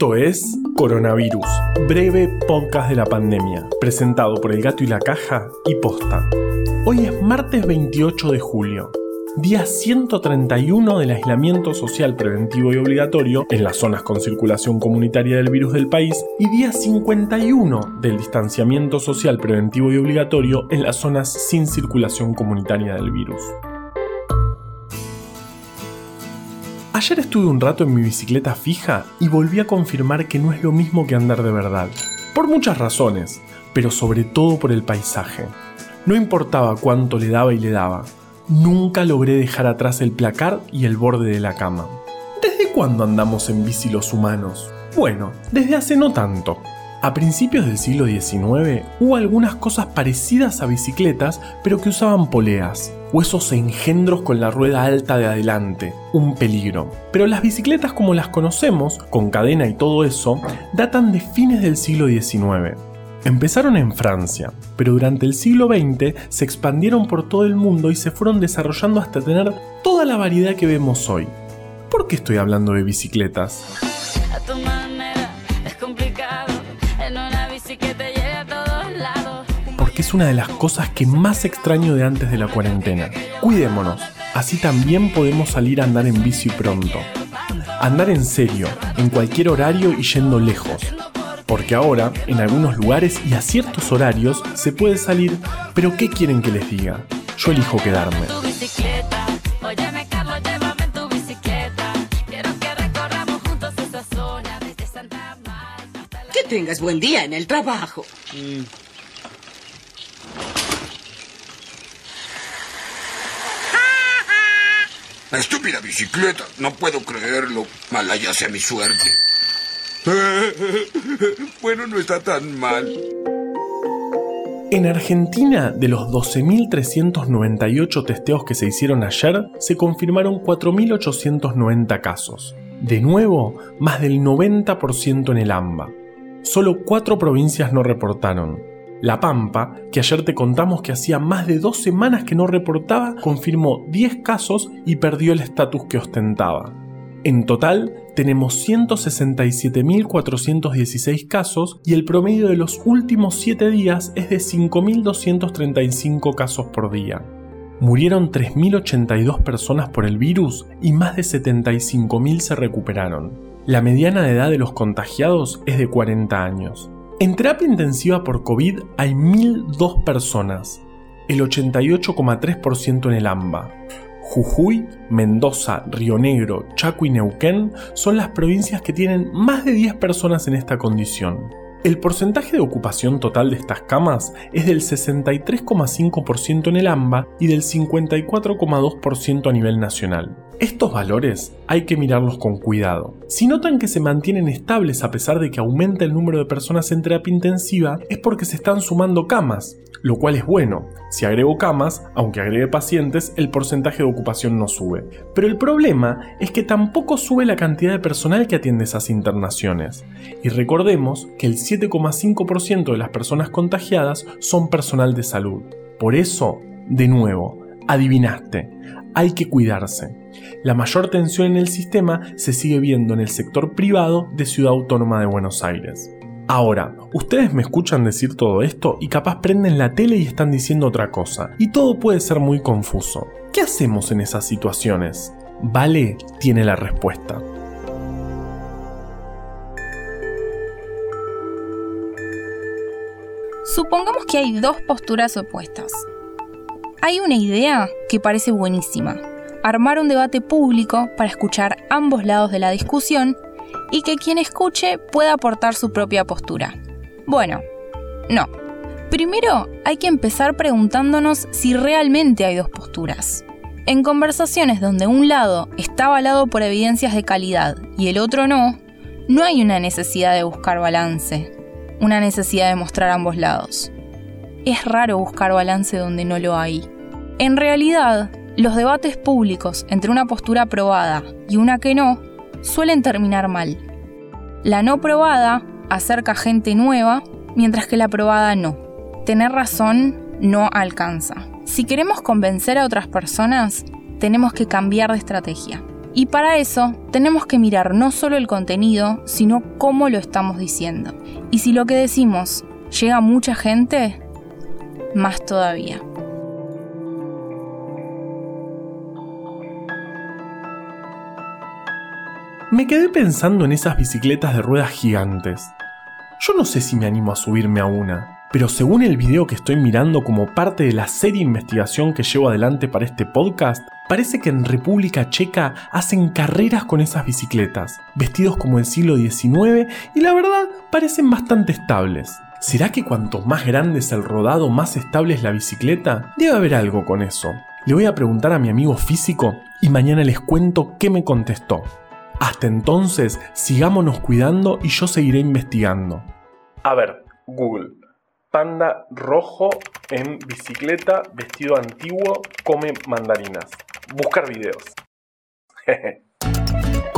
Esto es Coronavirus, breve podcast de la pandemia, presentado por El Gato y la Caja y Posta. Hoy es martes 28 de julio, día 131 del aislamiento social preventivo y obligatorio en las zonas con circulación comunitaria del virus del país y día 51 del distanciamiento social preventivo y obligatorio en las zonas sin circulación comunitaria del virus. Ayer estuve un rato en mi bicicleta fija y volví a confirmar que no es lo mismo que andar de verdad. Por muchas razones, pero sobre todo por el paisaje. No importaba cuánto le daba y le daba, nunca logré dejar atrás el placar y el borde de la cama. ¿Desde cuándo andamos en bici los humanos? Bueno, desde hace no tanto. A principios del siglo XIX hubo algunas cosas parecidas a bicicletas, pero que usaban poleas, o esos engendros con la rueda alta de adelante, un peligro. Pero las bicicletas como las conocemos, con cadena y todo eso, datan de fines del siglo XIX. Empezaron en Francia, pero durante el siglo XX se expandieron por todo el mundo y se fueron desarrollando hasta tener toda la variedad que vemos hoy. ¿Por qué estoy hablando de bicicletas? Es una de las cosas que más extraño de antes de la cuarentena. Cuidémonos, así también podemos salir a andar en bici pronto. Andar en serio, en cualquier horario y yendo lejos. Porque ahora, en algunos lugares y a ciertos horarios, se puede salir, pero ¿qué quieren que les diga? Yo elijo quedarme. Que tengas buen día en el trabajo. La estúpida bicicleta, no puedo creerlo. Malaya sea mi suerte. Bueno, no está tan mal. En Argentina, de los 12.398 testeos que se hicieron ayer, se confirmaron 4.890 casos. De nuevo, más del 90% en el AMBA. Solo cuatro provincias no reportaron. La Pampa, que ayer te contamos que hacía más de dos semanas que no reportaba, confirmó 10 casos y perdió el estatus que ostentaba. En total, tenemos 167.416 casos y el promedio de los últimos 7 días es de 5.235 casos por día. Murieron 3.082 personas por el virus y más de 75.000 se recuperaron. La mediana de edad de los contagiados es de 40 años. En terapia intensiva por COVID hay 1.002 personas, el 88,3% en el AMBA. Jujuy, Mendoza, Río Negro, Chaco y Neuquén son las provincias que tienen más de 10 personas en esta condición. El porcentaje de ocupación total de estas camas es del 63,5% en el AMBA y del 54,2% a nivel nacional. Estos valores hay que mirarlos con cuidado. Si notan que se mantienen estables a pesar de que aumenta el número de personas en terapia intensiva, es porque se están sumando camas, lo cual es bueno. Si agrego camas, aunque agregue pacientes, el porcentaje de ocupación no sube. Pero el problema es que tampoco sube la cantidad de personal que atiende esas internaciones. Y recordemos que el 7,5% de las personas contagiadas son personal de salud. Por eso, de nuevo, adivinaste, hay que cuidarse. La mayor tensión en el sistema se sigue viendo en el sector privado de Ciudad Autónoma de Buenos Aires. Ahora, ustedes me escuchan decir todo esto y capaz prenden la tele y están diciendo otra cosa, y todo puede ser muy confuso. ¿Qué hacemos en esas situaciones? Vale tiene la respuesta. Supongamos que hay dos posturas opuestas. Hay una idea que parece buenísima, armar un debate público para escuchar ambos lados de la discusión y que quien escuche pueda aportar su propia postura. Bueno, no. Primero hay que empezar preguntándonos si realmente hay dos posturas. En conversaciones donde un lado está avalado por evidencias de calidad y el otro no, no hay una necesidad de buscar balance, una necesidad de mostrar ambos lados. Es raro buscar balance donde no lo hay. En realidad, los debates públicos entre una postura aprobada y una que no suelen terminar mal. La no probada acerca gente nueva, mientras que la probada no. Tener razón no alcanza. Si queremos convencer a otras personas, tenemos que cambiar de estrategia. Y para eso tenemos que mirar no solo el contenido, sino cómo lo estamos diciendo. Y si lo que decimos llega a mucha gente, más todavía. Me quedé pensando en esas bicicletas de ruedas gigantes. Yo no sé si me animo a subirme a una, pero según el video que estoy mirando como parte de la serie de investigación que llevo adelante para este podcast, parece que en República Checa hacen carreras con esas bicicletas, vestidos como el siglo XIX y la verdad parecen bastante estables. ¿Será que cuanto más grande es el rodado, más estable es la bicicleta? Debe haber algo con eso. Le voy a preguntar a mi amigo físico y mañana les cuento qué me contestó. Hasta entonces, sigámonos cuidando y yo seguiré investigando. A ver, Google panda rojo en bicicleta, vestido antiguo, come mandarinas. Buscar videos.